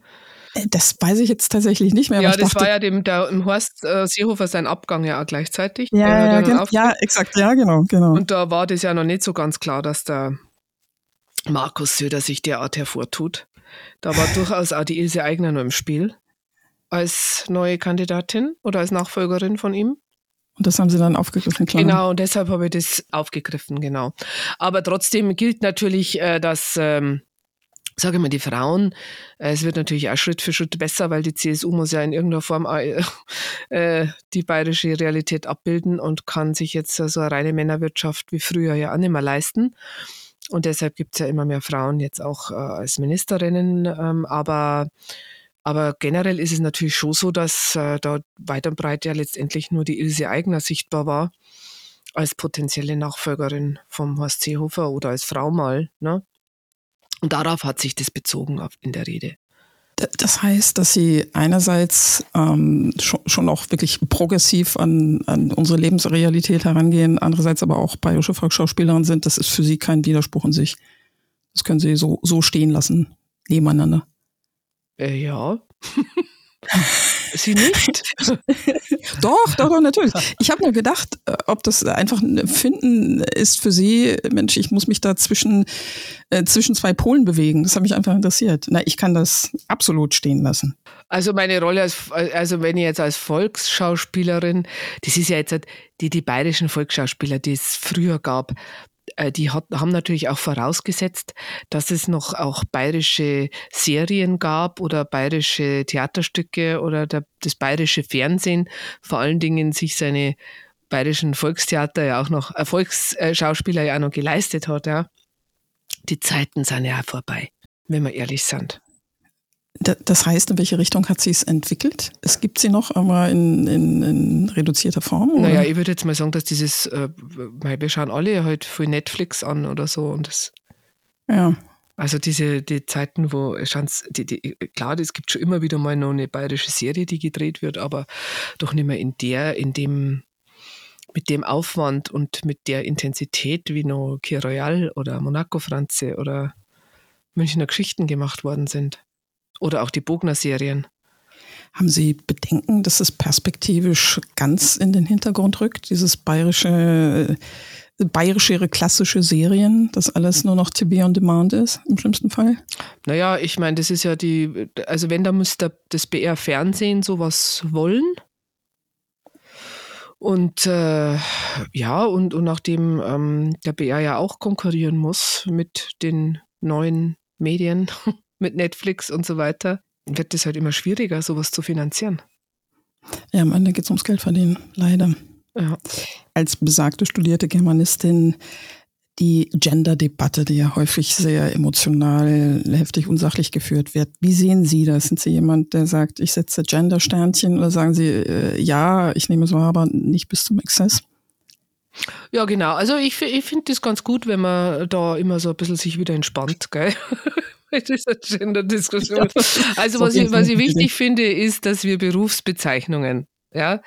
Äh, das weiß ich jetzt tatsächlich nicht mehr. Ja, das dachte, war ja dem, der, dem Horst äh, Seehofer sein Abgang ja auch gleichzeitig. Ja, ja, genau, ja, exakt, ja, genau, genau. Und da war das ja noch nicht so ganz klar, dass der Markus Söder sich derart hervortut. Da war durchaus auch die Ilse Eigner noch im Spiel als neue Kandidatin oder als Nachfolgerin von ihm. Und das haben Sie dann aufgegriffen, klar. Genau, und deshalb habe ich das aufgegriffen, genau. Aber trotzdem gilt natürlich, äh, dass ähm, sage mal, die Frauen, äh, es wird natürlich auch Schritt für Schritt besser, weil die CSU muss ja in irgendeiner Form äh, äh, die bayerische Realität abbilden und kann sich jetzt so eine reine Männerwirtschaft wie früher ja auch nicht mehr leisten. Und deshalb gibt es ja immer mehr Frauen jetzt auch äh, als Ministerinnen. Ähm, aber, aber generell ist es natürlich schon so, dass äh, da weit und breit ja letztendlich nur die Ilse Eigner sichtbar war als potenzielle Nachfolgerin vom Horst Seehofer oder als Frau mal. Ne? Und darauf hat sich das bezogen in der Rede. Das heißt, dass Sie einerseits ähm, schon, schon auch wirklich progressiv an, an unsere Lebensrealität herangehen, andererseits aber auch bayerische Volksschauspielerin sind. Das ist für Sie kein Widerspruch in sich. Das können Sie so, so stehen lassen, nebeneinander. Äh, ja. Sie nicht? doch, doch, doch, natürlich. Ich habe nur gedacht, äh, ob das einfach ein Finden ist für Sie, Mensch, ich muss mich da zwischen, äh, zwischen zwei Polen bewegen. Das hat mich einfach interessiert. Na, ich kann das absolut stehen lassen. Also meine Rolle als, also wenn ich jetzt als Volksschauspielerin, das ist ja jetzt die, die bayerischen Volksschauspieler, die es früher gab, die hat, haben natürlich auch vorausgesetzt, dass es noch auch bayerische Serien gab oder bayerische Theaterstücke oder der, das bayerische Fernsehen vor allen Dingen sich seine bayerischen Volkstheater ja auch noch, äh, Volksschauspieler ja auch noch geleistet hat. Ja. Die Zeiten sind ja vorbei, wenn wir ehrlich sind. Das heißt, in welche Richtung hat sie es entwickelt? Es gibt sie noch, aber in, in, in reduzierter Form? Oder? Naja, ich würde jetzt mal sagen, dass dieses, äh, wir schauen alle halt für Netflix an oder so und das. Ja. Also diese die Zeiten, wo die, die, klar, es gibt schon immer wieder mal noch eine bayerische Serie, die gedreht wird, aber doch nicht mehr in der, in dem, mit dem Aufwand und mit der Intensität, wie noch Kir Royal oder Monaco Franze oder Münchner Geschichten gemacht worden sind. Oder auch die Bogner-Serien. Haben Sie Bedenken, dass es perspektivisch ganz in den Hintergrund rückt, dieses bayerische, bayerische klassische Serien, dass alles nur noch TV on Demand ist, im schlimmsten Fall? Naja, ich meine, das ist ja die, also wenn, da müsste das BR-Fernsehen sowas wollen. Und äh, ja, und, und nachdem ähm, der BR ja auch konkurrieren muss mit den neuen Medien, mit Netflix und so weiter, wird es halt immer schwieriger, sowas zu finanzieren. Ja, am Ende geht es ums Geld verdienen, leider. Ja. Als besagte studierte Germanistin die Gender-Debatte, die ja häufig sehr emotional, heftig, unsachlich geführt wird. Wie sehen Sie das? Sind Sie jemand, der sagt, ich setze Gender-Sternchen oder sagen Sie, äh, ja, ich nehme es wahr, aber nicht bis zum Exzess? Ja, genau. Also ich, ich finde das ganz gut, wenn man da immer so ein bisschen sich wieder entspannt, gell? Dieser Gender-Diskussion. Also was ich, was ich wichtig finde, ist, dass wir Berufsbezeichnungen, ja,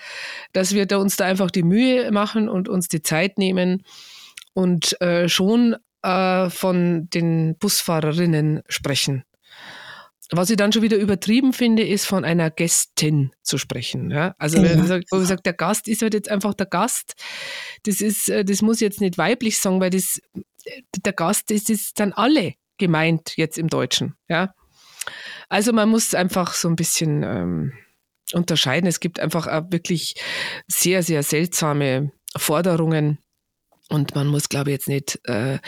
dass wir da uns da einfach die Mühe machen und uns die Zeit nehmen und äh, schon äh, von den Busfahrerinnen sprechen. Was ich dann schon wieder übertrieben finde, ist von einer Gästin zu sprechen. Ja? Also ja. wenn man sagt, der Gast ist halt jetzt einfach der Gast. Das ist, äh, das muss jetzt nicht weiblich sagen, weil das, der Gast ist, ist dann alle gemeint jetzt im Deutschen. Ja? Also man muss einfach so ein bisschen ähm, unterscheiden. Es gibt einfach wirklich sehr, sehr seltsame Forderungen. Und man muss, glaube ich, jetzt nicht äh,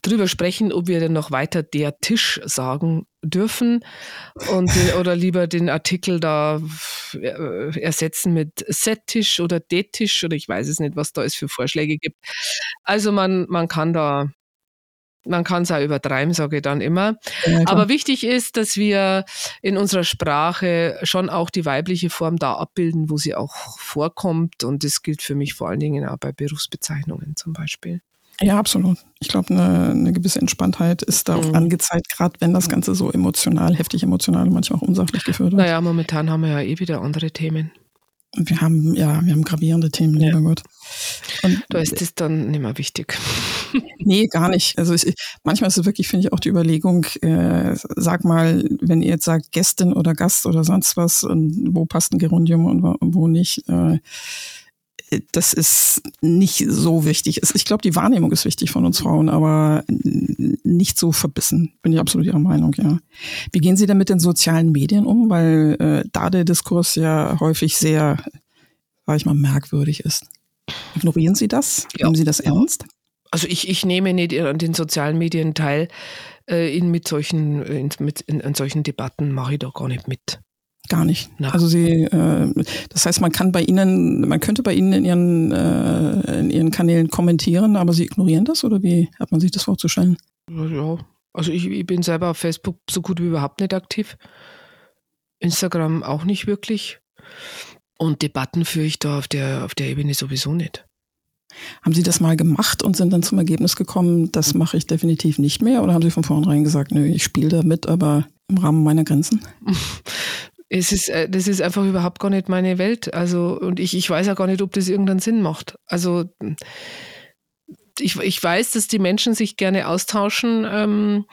drüber sprechen, ob wir denn noch weiter der Tisch sagen dürfen und den, oder lieber den Artikel da äh, ersetzen mit Set-Tisch oder D-Tisch oder ich weiß es nicht, was da es für Vorschläge gibt. Also man, man kann da man kann es auch übertreiben, sage ich dann immer. Ja, Aber wichtig ist, dass wir in unserer Sprache schon auch die weibliche Form da abbilden, wo sie auch vorkommt. Und das gilt für mich vor allen Dingen auch bei Berufsbezeichnungen zum Beispiel. Ja, absolut. Ich glaube, eine, eine, gewisse Entspanntheit ist da auch mhm. angezeigt, gerade wenn das Ganze so emotional, heftig emotional und manchmal auch unsachlich geführt wird. Naja, momentan haben wir ja eh wieder andere Themen. Wir haben, ja, wir haben gravierende Themen, lieber Gott. Und da ist das dann nicht mehr wichtig. Nee, gar nicht. Also ich, manchmal ist es wirklich, finde ich, auch die Überlegung, äh, sag mal, wenn ihr jetzt sagt Gästin oder Gast oder sonst was, und wo passt ein Gerundium und wo nicht, äh, das ist nicht so wichtig. Ich glaube, die Wahrnehmung ist wichtig von uns Frauen, aber nicht so verbissen. Bin ich absolut Ihrer Meinung, ja. Wie gehen Sie denn mit den sozialen Medien um? Weil äh, da der Diskurs ja häufig sehr, sag ich mal, merkwürdig ist. Ignorieren Sie das? Ja. Nehmen Sie das ernst? Also ich, ich nehme nicht an den sozialen Medien teil, äh, in, mit solchen, in, mit, in, in solchen Debatten mache ich da gar nicht mit. Gar nicht. Na. Also sie, äh, das heißt, man kann bei Ihnen, man könnte bei Ihnen in Ihren, äh, in Ihren Kanälen kommentieren, aber Sie ignorieren das oder wie hat man sich das vorzustellen? Ja, also ich, ich bin selber auf Facebook so gut wie überhaupt nicht aktiv. Instagram auch nicht wirklich. Und Debatten führe ich da auf der, auf der Ebene sowieso nicht. Haben Sie das mal gemacht und sind dann zum Ergebnis gekommen, das mache ich definitiv nicht mehr? Oder haben Sie von vornherein gesagt, nö, ich spiele da mit, aber im Rahmen meiner Grenzen? Es ist, äh, das ist einfach überhaupt gar nicht meine Welt. Also, und ich, ich weiß ja gar nicht, ob das irgendeinen Sinn macht. Also, ich, ich weiß, dass die Menschen sich gerne austauschen ähm,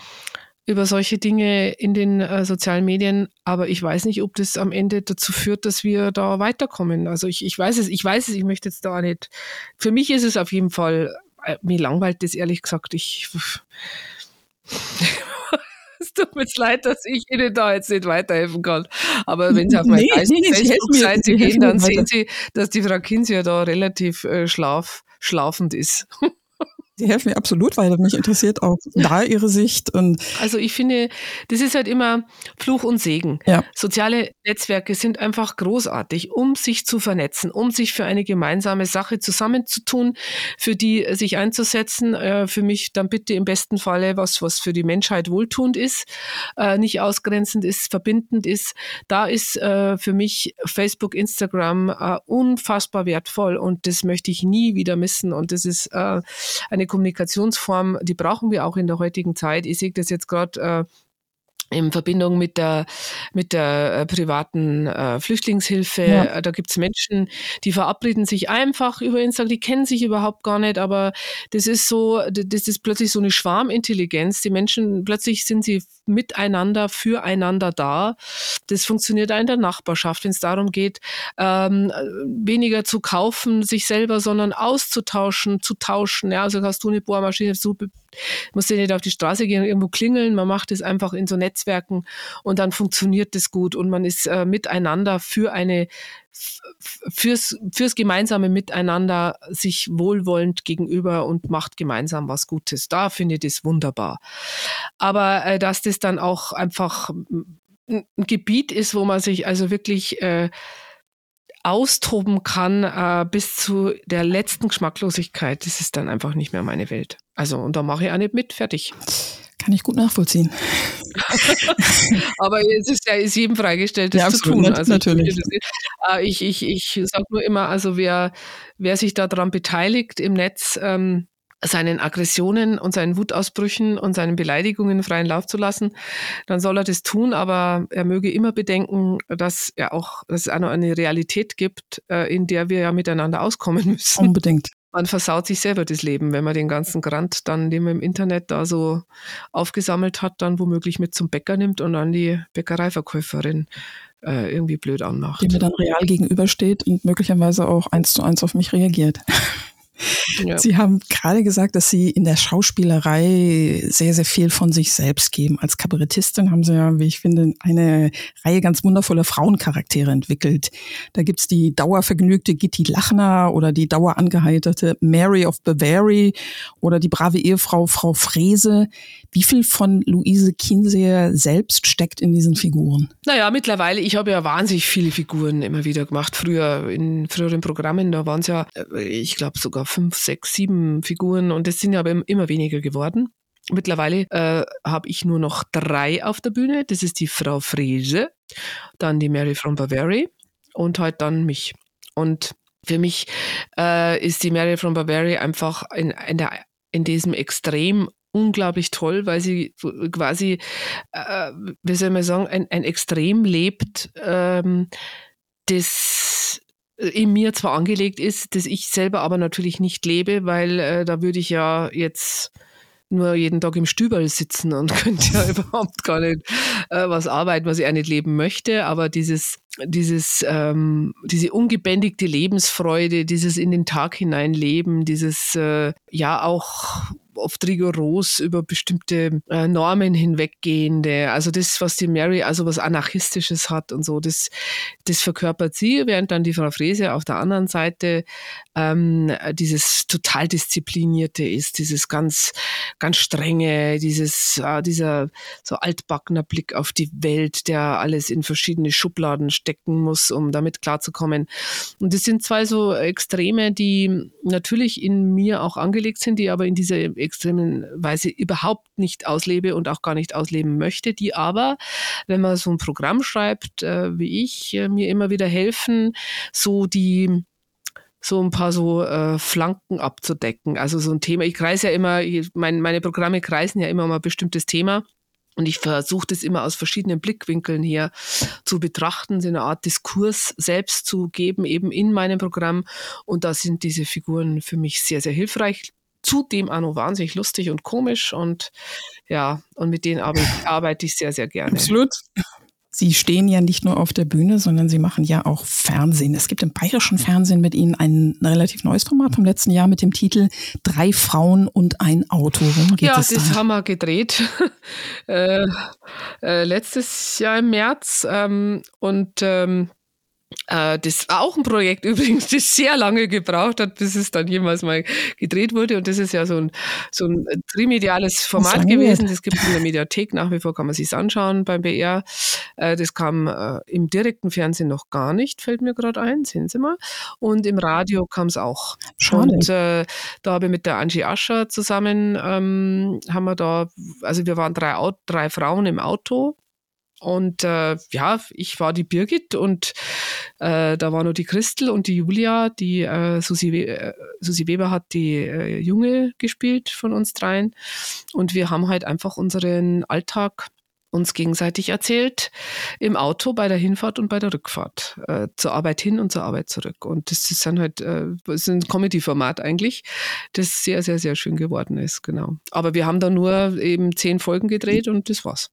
über solche Dinge in den äh, sozialen Medien, aber ich weiß nicht, ob das am Ende dazu führt, dass wir da weiterkommen. Also ich, ich weiß es, ich weiß es, ich möchte jetzt da nicht. Für mich ist es auf jeden Fall, äh, mir langweilt das ehrlich gesagt. Ich es tut mir leid, dass ich Ihnen da jetzt nicht weiterhelfen kann. Aber wenn Sie auf meine Nee, nee, Facebook-Seite gehen, dann sehen Sie, dass die Frau Kinsia da relativ äh, schlaf, schlafend ist. Sie helfen mir absolut weiter. Mich interessiert auch da Ihre Sicht und Also ich finde, das ist halt immer Fluch und Segen. Ja. Soziale Netzwerke sind einfach großartig, um sich zu vernetzen, um sich für eine gemeinsame Sache zusammenzutun, für die äh, sich einzusetzen. Äh, für mich dann bitte im besten Falle was, was für die Menschheit wohltuend ist, äh, nicht ausgrenzend ist, verbindend ist. Da ist äh, für mich Facebook, Instagram unfassbar wertvoll und das möchte ich nie wieder missen. Und das ist eine Kommunikationsform, die brauchen wir auch in der heutigen Zeit. Ich sehe das jetzt gerade äh, in Verbindung mit der, mit der äh, privaten äh, Flüchtlingshilfe. Ja. Äh, Da gibt's Menschen, die verabreden sich einfach über Instagram, die kennen sich überhaupt gar nicht, aber das ist so, das ist plötzlich so eine Schwarmintelligenz. Die Menschen, plötzlich sind sie miteinander, füreinander da. Das funktioniert auch in der Nachbarschaft, wenn es darum geht, ähm, äh, weniger zu kaufen, sich selber, sondern auszutauschen, zu tauschen. Ja, also hast du eine Bohrmaschine, du musst ja nicht auf die Straße gehen und irgendwo klingeln. Man macht es einfach in so Netzwerken und dann funktioniert das gut und man ist äh, miteinander für eine fürs, fürs gemeinsame Miteinander sich wohlwollend gegenüber und macht gemeinsam was Gutes. Da finde ich das wunderbar. Aber äh, dass das dann auch einfach ein ein Gebiet ist, wo man sich also wirklich äh, austoben kann äh, bis zu der letzten Geschmacklosigkeit, das ist dann einfach nicht mehr meine Welt. Also, und da mache ich auch nicht mit, fertig. kann ich gut nachvollziehen. Aber es ist ja ist jedem freigestellt, das Ja, zu tun. Also natürlich. Ich, äh, ich, ich, ich sage nur immer, also wer, wer sich daran beteiligt im Netz, ähm, seinen Aggressionen und seinen Wutausbrüchen und seinen Beleidigungen freien Lauf zu lassen, dann soll er das tun, aber er möge immer bedenken, dass er auch, dass es auch noch eine Realität gibt, äh, in der wir ja miteinander auskommen müssen. Unbedingt. Man versaut sich selber das Leben, wenn man den ganzen Grant dann, den man im Internet da so aufgesammelt hat, dann womöglich mit zum Bäcker nimmt und an die Bäckereiverkäuferin äh, irgendwie blöd anmacht. Die mir dann real gegenübersteht und möglicherweise auch eins zu eins auf mich reagiert. Ja. Sie haben gerade gesagt, dass Sie in der Schauspielerei sehr, sehr viel von sich selbst geben. Als Kabarettistin haben Sie ja, wie ich finde, eine Reihe ganz wundervoller Frauencharaktere entwickelt. Da gibt's die dauervergnügte Gitti Lachner oder die dauerangeheiterte Mary of Bavaria oder die brave Ehefrau Frau Frese. Wie viel von Luise Kienseer selbst steckt in diesen Figuren? Naja, mittlerweile, ich habe ja wahnsinnig viele Figuren immer wieder gemacht. Früher, in früheren Programmen, da waren es ja, äh, ich glaube, sogar fünf, sechs, sieben Figuren und es sind ja aber im- immer weniger geworden. Mittlerweile äh, habe ich nur noch drei auf der Bühne. Das ist die Frau Frese, dann die Mary from Bavaria und halt dann mich. Und für mich äh, ist die Mary from Bavaria einfach in, in, der, in diesem Extrem unglaublich toll, weil sie quasi, äh, wie soll man sagen, ein, ein Extrem lebt, ähm, das in mir zwar angelegt ist, das ich selber aber natürlich nicht lebe, weil äh, da würde ich ja jetzt nur jeden Tag im Stüberl sitzen und könnte ja überhaupt gar nicht äh, was arbeiten, was ich auch nicht leben möchte. Aber dieses, dieses, ähm, diese ungebändigte Lebensfreude, dieses in den Tag hineinleben, dieses äh, ja auch oft rigoros über bestimmte äh, Normen hinweggehende. Also das, was die Mary also was Anarchistisches hat und so, das, das verkörpert sie, während dann die Frau Frese auf der anderen Seite ähm, dieses total disziplinierte ist, dieses ganz, ganz strenge, dieses, äh, dieser so altbackener Blick auf die Welt, der alles in verschiedene Schubladen stecken muss, um damit klarzukommen. Und das sind zwei so Extreme, die natürlich in mir auch angelegt sind, die aber in dieser extremen Weise überhaupt nicht auslebe und auch gar nicht ausleben möchte, die aber, wenn man so ein Programm schreibt, äh, wie ich, äh, mir immer wieder helfen, so die so ein paar so äh, Flanken abzudecken. Also so ein Thema. Ich kreise ja immer, mein, meine Programme kreisen ja immer um ein bestimmtes Thema. Und ich versuche das immer aus verschiedenen Blickwinkeln her zu betrachten, so eine Art Diskurs selbst zu geben, eben in meinem Programm. Und da sind diese Figuren für mich sehr, sehr hilfreich. Zudem auch noch wahnsinnig lustig und komisch und ja, und mit denen arbeite, ich sehr, sehr gerne. Absolut. Sie stehen ja nicht nur auf der Bühne, sondern Sie machen ja auch Fernsehen. Es gibt im bayerischen Fernsehen mit Ihnen ein relativ neues Format vom letzten Jahr mit dem Titel Drei Frauen und ein Auto. Ja, das da? haben wir gedreht äh, äh, letztes Jahr im März. Ähm, und ähm, äh, das war auch ein Projekt übrigens, das sehr lange gebraucht hat, bis es dann jemals mal gedreht wurde. Und das ist ja so ein, so ein trimediales Format gewesen. Das gibt es in der Mediathek. Nach wie vor kann man sich anschauen beim BR. Äh, das kam äh, im direkten Fernsehen noch gar nicht, fällt mir gerade ein, sehen Sie mal. Und im Radio kam es auch. Schade. Und äh, da habe ich mit der Angie Ascher zusammen, ähm, haben wir da, also wir waren drei, drei Frauen im Auto und äh, ja, ich war die Birgit und äh, da war nur die Christel und die Julia. Die äh, Susi, We äh, Susi Weber hat die äh, Junge gespielt von uns dreien. Und wir haben halt einfach unseren Alltag uns gegenseitig erzählt im Auto bei der Hinfahrt und bei der Rückfahrt äh, zur Arbeit hin und zur Arbeit zurück und das ist dann halt äh, ist ein Comedy-Format eigentlich das sehr sehr sehr schön geworden ist genau aber wir haben da nur eben zehn Folgen gedreht und das war's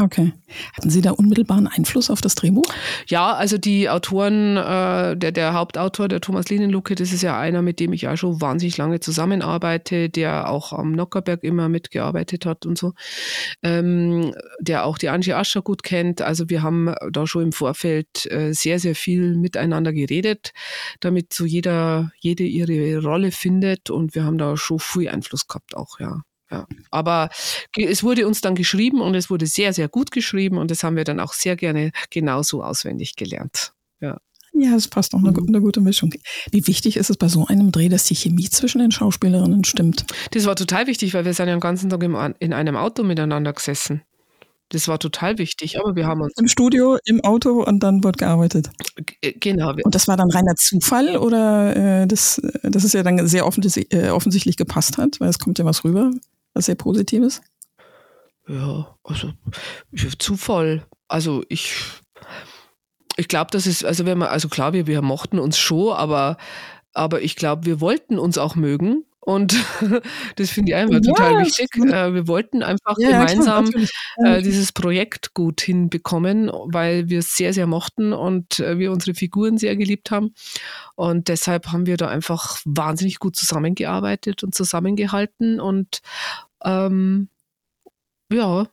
Okay. Hatten Sie da unmittelbaren Einfluss auf das Drehbuch? Ja, also die Autoren, äh, der, der Hauptautor, der Thomas Linenlucke, das ist ja einer, mit dem ich auch schon wahnsinnig lange zusammenarbeite, der auch am Nockerberg immer mitgearbeitet hat und so, ähm, der auch die Angie Ascher gut kennt. Also wir haben da schon im Vorfeld äh, sehr, sehr viel miteinander geredet, damit so jeder, jede ihre Rolle findet und wir haben da schon viel Einfluss gehabt auch, ja. Ja. Aber es wurde uns dann geschrieben und es wurde sehr, sehr gut geschrieben und das haben wir dann auch sehr gerne genauso auswendig gelernt. Ja. Ja, es passt auch eine, mhm. eine, gute Mischung. Wie wichtig ist es bei so einem Dreh, dass die Chemie zwischen den Schauspielerinnen stimmt? Das war total wichtig, weil wir sind ja den ganzen Tag im, in einem Auto miteinander gesessen. Das war total wichtig, aber wir haben uns. Im Studio, im Auto und dann wird gearbeitet. G genau. Und das war dann reiner Zufall oder äh, das, das ist ja dann sehr offensichtlich, äh, offensichtlich gepasst hat, weil es kommt ja was rüber was sehr Positives? Ja, also Zufall. Also ich, ich glaube, das ist, also wenn man, also klar, wir, wir mochten uns schon, aber, aber ich glaube, wir wollten uns auch mögen. Und das finde ich einfach ja, total wichtig. Äh, wir wollten einfach ja, gemeinsam klar, äh, dieses Projekt gut hinbekommen, weil wir es sehr, sehr mochten und äh, wir unsere Figuren sehr geliebt haben. Und deshalb haben wir da einfach wahnsinnig gut zusammengearbeitet und zusammengehalten. Und ähm, ja,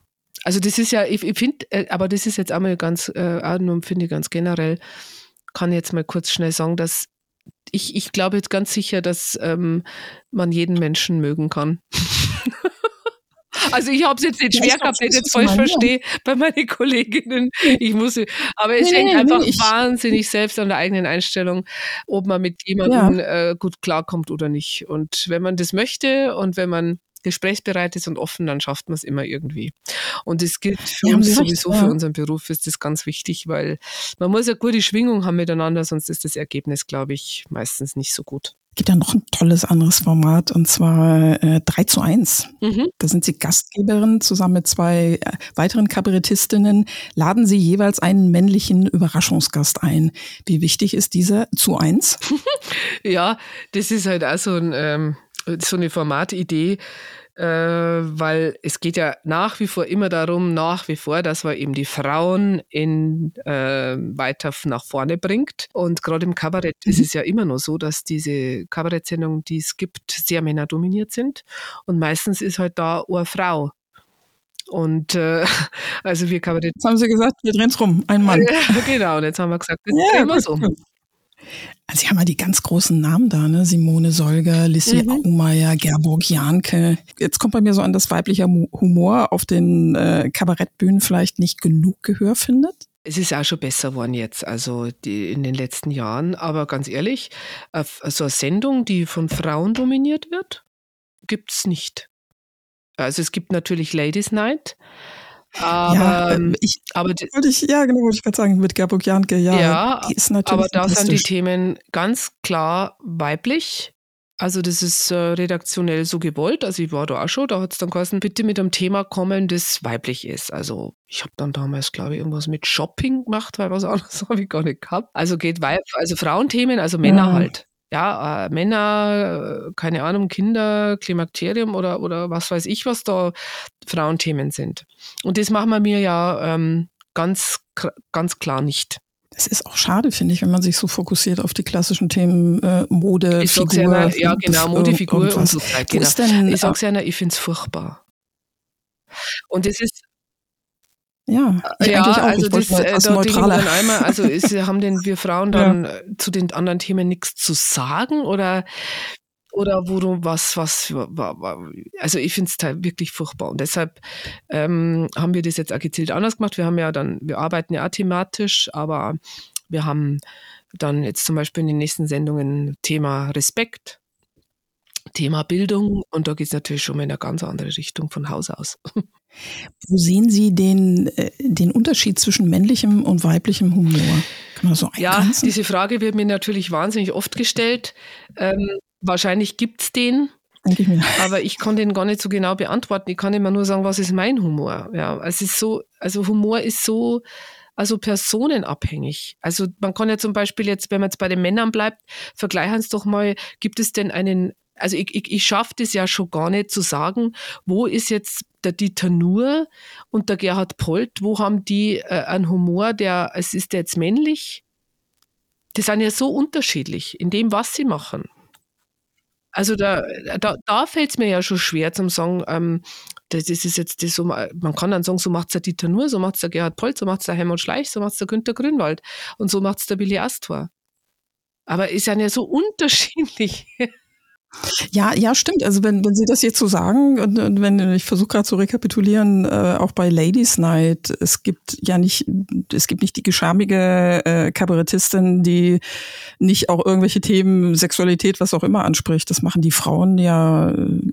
also das ist ja, ich, ich finde, äh, aber das ist jetzt einmal ganz, äh, finde ich ganz generell, kann jetzt mal kurz schnell sagen, dass ich, ich glaube jetzt ganz sicher, dass ähm, man jeden Menschen mögen kann. Also ich habe es jetzt nicht schwer gehabt, wenn ich jetzt falsch verstehe bei meinen Kolleginnen. Ich muss, aber es nee, hängt nee, einfach nee, wahnsinnig selbst an der eigenen Einstellung, ob man mit jemandem ja. äh, gut klarkommt oder nicht. Und wenn man das möchte und wenn man gesprächsbereit ist und offen, dann schafft man es immer irgendwie. Und das gilt für ja, uns sowieso, ja. für unseren Beruf ist das ganz wichtig, weil man muss ja gute Schwingung haben miteinander, sonst ist das Ergebnis, glaube ich, meistens nicht so gut. Es gibt ja noch ein tolles anderes Format und zwar äh, 3 zu 1. Mhm. Da sind Sie Gastgeberin zusammen mit zwei äh, weiteren Kabarettistinnen, laden Sie jeweils einen männlichen Überraschungsgast ein. Wie wichtig ist dieser zu 1? ja, das ist halt auch so ein ähm so eine Formatidee, äh, weil es geht ja nach wie vor immer darum, nach wie vor, dass man eben die Frauen in, äh, weiter nach vorne bringt. Und gerade im Kabarett mhm. ist es ja immer nur so, dass diese Kabarettsendungen, die es gibt, sehr männerdominiert sind. Und meistens ist halt da eine Frau und äh, also wir Kabarett. Jetzt haben Sie gesagt, wir drehen es rum, ein Mann. Ja, genau, und jetzt haben wir gesagt, das ja, drehen wir so. Also Sie haben ja die ganz großen Namen da, ne? Simone Solger, Lissi mhm. Aumeier, Gerburg Janke. Jetzt kommt bei mir so an, dass weiblicher Humor auf den äh, Kabarettbühnen vielleicht nicht genug Gehör findet. Es ist auch schon besser geworden jetzt, also die, in den letzten Jahren. Aber ganz ehrlich, so eine Sendung, die von Frauen dominiert wird, gibt es nicht. Also es gibt natürlich Ladies Night, aber, ja, ähm, ich, aber ich, ja, genau, wollte ich gerade sagen, mit Gerburg Janke, ja. Ja, die ist natürlich aber da sind die Themen ganz klar weiblich. Also das ist äh, redaktionell so gewollt. Also ich war da auch schon, da hat es dann geheißen, bitte mit einem Thema kommen, das weiblich ist. Also ich habe dann damals, glaube ich, irgendwas mit Shopping gemacht, weil was anderes habe ich gar nicht gehabt. Also geht Weib, also Frauenthemen, also Männer ja. halt ja, äh, Männer, äh, keine Ahnung, Kinder, Klimakterium oder, oder was weiß ich, was da Frauenthemen sind. Und das machen wir mir ja ähm, ganz, ganz klar nicht. Das ist auch schade, finde ich, wenn man sich so fokussiert auf die klassischen Themen äh, Mode, ich Figur. Ja, ja, genau, Mode, Figur und so weiter. Genau. Ich sage es ja, ich finde es furchtbar. Und es ist, ja, ja also das, äh, da dann einmal, also ist, haben denn wir Frauen dann ja. zu den anderen Themen nichts zu sagen oder oder wo du was, was, also ich finde es halt wirklich furchtbar. Und deshalb ähm, haben wir das jetzt auch gezielt anders gemacht. Wir haben ja dann, wir arbeiten ja thematisch, aber wir haben dann jetzt zum Beispiel in den nächsten Sendungen Thema Respekt, Thema Bildung und da geht es natürlich schon mal in eine ganz andere Richtung von Haus aus. Wo sehen Sie den, äh, den Unterschied zwischen männlichem und weiblichem Humor? Kann man das so Ja, diese Frage wird mir natürlich wahnsinnig oft gestellt. Ähm, wahrscheinlich gibt es den. Ich. Aber ich kann den gar nicht so genau beantworten. Ich kann immer nur sagen, was ist mein Humor? Ja, es ist so, also Humor ist so, also personenabhängig. Also man kann ja zum Beispiel jetzt, wenn man jetzt bei den Männern bleibt, vergleichen es doch mal, gibt es denn einen also ich, ich, ich schaffe das ja schon gar nicht zu sagen, wo ist jetzt der Dieter Nuhr und der Gerhard Polt, wo haben die äh, einen Humor, der, es ist der jetzt männlich? Die sind ja so unterschiedlich in dem, was sie machen. Also da, da, da fällt es mir ja schon schwer zum sagen, ähm, das ist jetzt das so, man kann dann sagen, so macht es der Dieter Nuhr, so macht es der Gerhard Polt, so macht es der Helmut Schleich, so macht es der Günter Grünwald und so macht es der Billy Astor. Aber ist ja so unterschiedlich. Ja, ja, stimmt. Also wenn, wenn Sie das jetzt so sagen und, und wenn ich versuche gerade zu rekapitulieren, äh, auch bei Ladies Night, es gibt ja nicht, es gibt nicht die geschamige äh, Kabarettistin, die nicht auch irgendwelche Themen, Sexualität, was auch immer anspricht. Das machen die Frauen ja äh,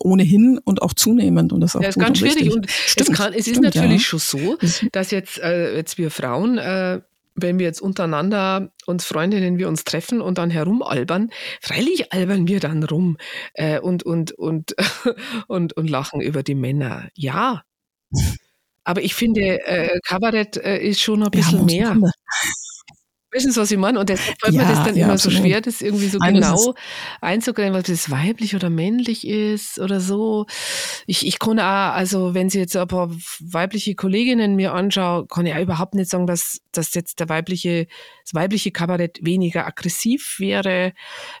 ohnehin und auch zunehmend und das auch ja, ist ganz schwierig. Richtig. Und stimmt, es, kann, es stimmt, ist natürlich ja. schon so, dass jetzt, äh, jetzt wir Frauen äh, wenn wir jetzt untereinander uns Freundinnen wir uns treffen und dann herumalbern, freilich albern wir dann rum äh, und, und, und, und, und lachen über die Männer. Ja. Aber ich finde, äh, Kabarett äh, ist schon ein bisschen mehr. Wissen Sie, was ich meine? Und deshalb fällt ja, mir das dann ja, immer absolut. so schwer, das irgendwie so Eines genau einzugrenzen, was das weiblich oder männlich ist oder so. Ich, ich kann auch, also wenn Sie jetzt ein paar weibliche Kolleginnen mir anschauen, kann ich auch überhaupt nicht sagen, dass, dass jetzt der weibliche, das weibliche Kabarett weniger aggressiv wäre,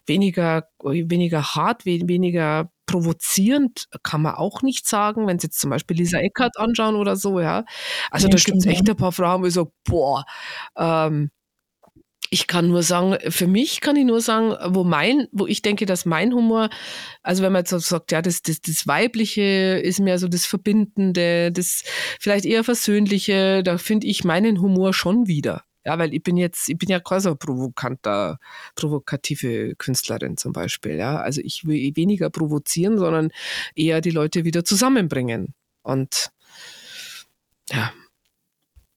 weniger, weniger hart, weniger provozierend kann man auch nicht sagen, wenn Sie jetzt zum Beispiel Lisa Eckert anschauen oder so, ja. Also ja, da gibt es echt ein paar Frauen, wo ich so, boah, ähm, ich kann nur sagen, für mich kann ich nur sagen, wo mein, wo ich denke, dass mein Humor, also wenn man jetzt so sagt, ja, das, das, das Weibliche ist mehr so das Verbindende, das vielleicht eher Versöhnliche, da finde ich meinen Humor schon wieder. Ja, weil ich bin jetzt, ich bin ja quasi so provokanter, provokative Künstlerin zum Beispiel. Ja, also ich will weniger provozieren, sondern eher die Leute wieder zusammenbringen. Und ja,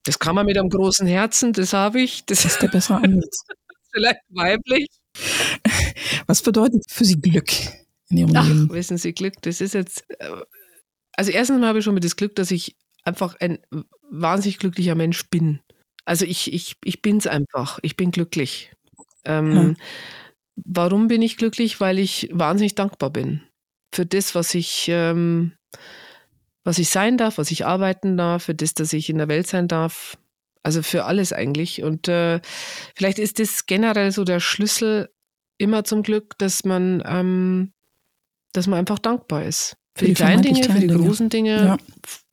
das kann man mit einem großen Herzen, das habe ich. Das ist der bessere Ansatz. Vielleicht weiblich. Was bedeutet für Sie Glück in Ihrem Ach, Leben? Wissen Sie, Glück, das ist jetzt. Äh, also, erstens mal habe ich schon mit das Glück, dass ich einfach ein wahnsinnig glücklicher Mensch bin. Also, ich, ich, ich bin es einfach. Ich bin glücklich. Ähm, ja. Warum bin ich glücklich? Weil ich wahnsinnig dankbar bin für das, was ich, ähm, was ich sein darf, was ich arbeiten darf, für das, dass ich in der Welt sein darf. Also für alles eigentlich. Und äh, vielleicht ist das generell so der Schlüssel immer zum Glück, dass man, ähm, dass man einfach dankbar ist. Für, für die, die kleinen Dinge, für die großen Dinge, ja.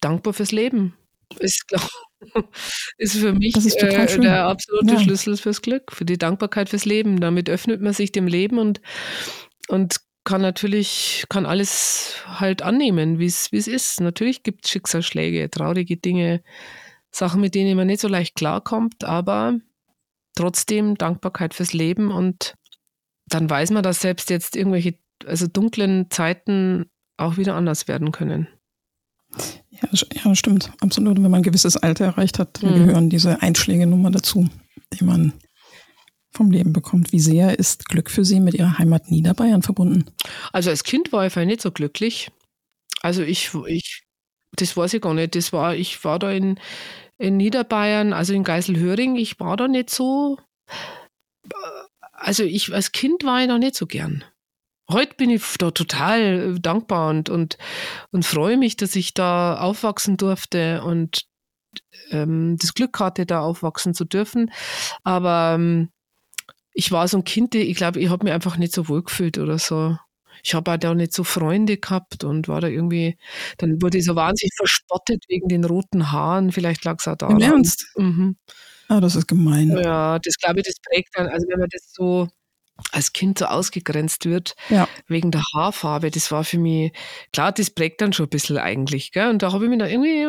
dankbar fürs Leben. Ist, glaub, ist für mich ist äh, der absolute ja. Schlüssel fürs Glück, für die Dankbarkeit fürs Leben. Damit öffnet man sich dem Leben und, und kann natürlich, kann alles halt annehmen, wie es ist. Natürlich gibt es Schicksalsschläge, traurige Dinge, Sachen, mit denen man nicht so leicht klarkommt, aber trotzdem Dankbarkeit fürs Leben und dann weiß man, dass selbst jetzt irgendwelche, also dunklen Zeiten auch wieder anders werden können. Ja, ja stimmt. Absolut. Wenn man ein gewisses Alter erreicht hat, dann mhm. gehören diese Einschläge nun mal dazu, die man vom Leben bekommt. Wie sehr ist Glück für Sie mit Ihrer Heimat Niederbayern verbunden? Also als Kind war ich nicht so glücklich. Also ich, ich, das weiß ich gar nicht. Das war, ich war da in, in Niederbayern, also in Geiselhöring, ich war da nicht so. Also ich als Kind war ich da nicht so gern. Heute bin ich da total dankbar und, und, und freue mich, dass ich da aufwachsen durfte und ähm, das Glück hatte, da aufwachsen zu dürfen. Aber ähm, ich war so ein Kind, ich glaube, ich habe mich einfach nicht so wohl gefühlt oder so. Ich habe auch da nicht so Freunde gehabt und war da irgendwie, dann wurde ich so wahnsinnig verspottet wegen den roten Haaren. Vielleicht lag es auch da. Im Ernst? Mhm. Ah, das ist gemein. Ja, das glaube ich, das prägt dann, also wenn man das so als Kind so ausgegrenzt wird ja. wegen der Haarfarbe, das war für mich, klar, das prägt dann schon ein bisschen eigentlich. Gell? Und da habe ich mich dann irgendwie,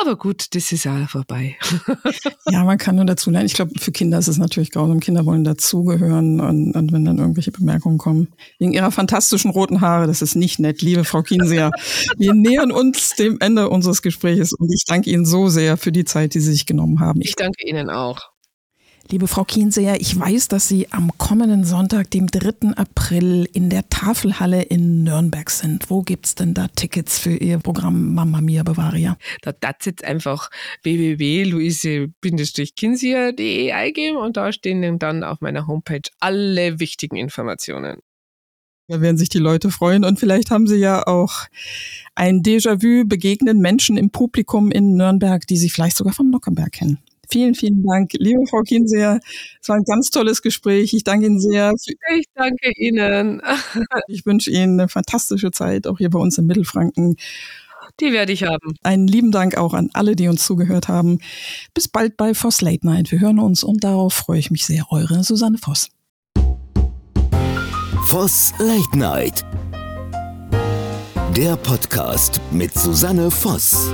aber gut, das ist ja vorbei. ja, man kann nur dazu lernen. Ich glaube, für Kinder ist es natürlich grausam. Kinder wollen dazugehören und, und wenn dann irgendwelche Bemerkungen kommen, wegen ihrer fantastischen roten Haare, das ist nicht nett, liebe Frau Kienseer. Wir nähern uns dem Ende unseres Gesprächs und ich danke Ihnen so sehr für die Zeit, die Sie sich genommen haben. Ich danke Ihnen auch. Liebe Frau Kienseher, ich weiß, dass Sie am kommenden Sonntag, dem 3. April, in der Tafelhalle in Nürnberg sind. Wo gibt es denn da Tickets für Ihr Programm Mamma Mia Bavaria? Da darf jetzt einfach www.luise-kinseher.de eingeben und da stehen dann auf meiner Homepage alle wichtigen Informationen. Da werden sich die Leute freuen und vielleicht haben Sie ja auch ein Déjà-vu, begegnen Menschen im Publikum in Nürnberg, die Sie vielleicht sogar vom Nockenberg kennen. Vielen, vielen Dank. Liebe Frau Kinseer, es war ein ganz tolles Gespräch. Ich danke Ihnen sehr. Ich danke Ihnen. Ich wünsche Ihnen eine fantastische Zeit, auch hier bei uns in Mittelfranken. Die werde ich haben. Einen lieben Dank auch an alle, die uns zugehört haben. Bis bald bei Voss Late Night. Wir hören uns und darauf freue ich mich sehr. Eure Susanne Voss. Voss Late Night. Der Podcast mit Susanne Voss.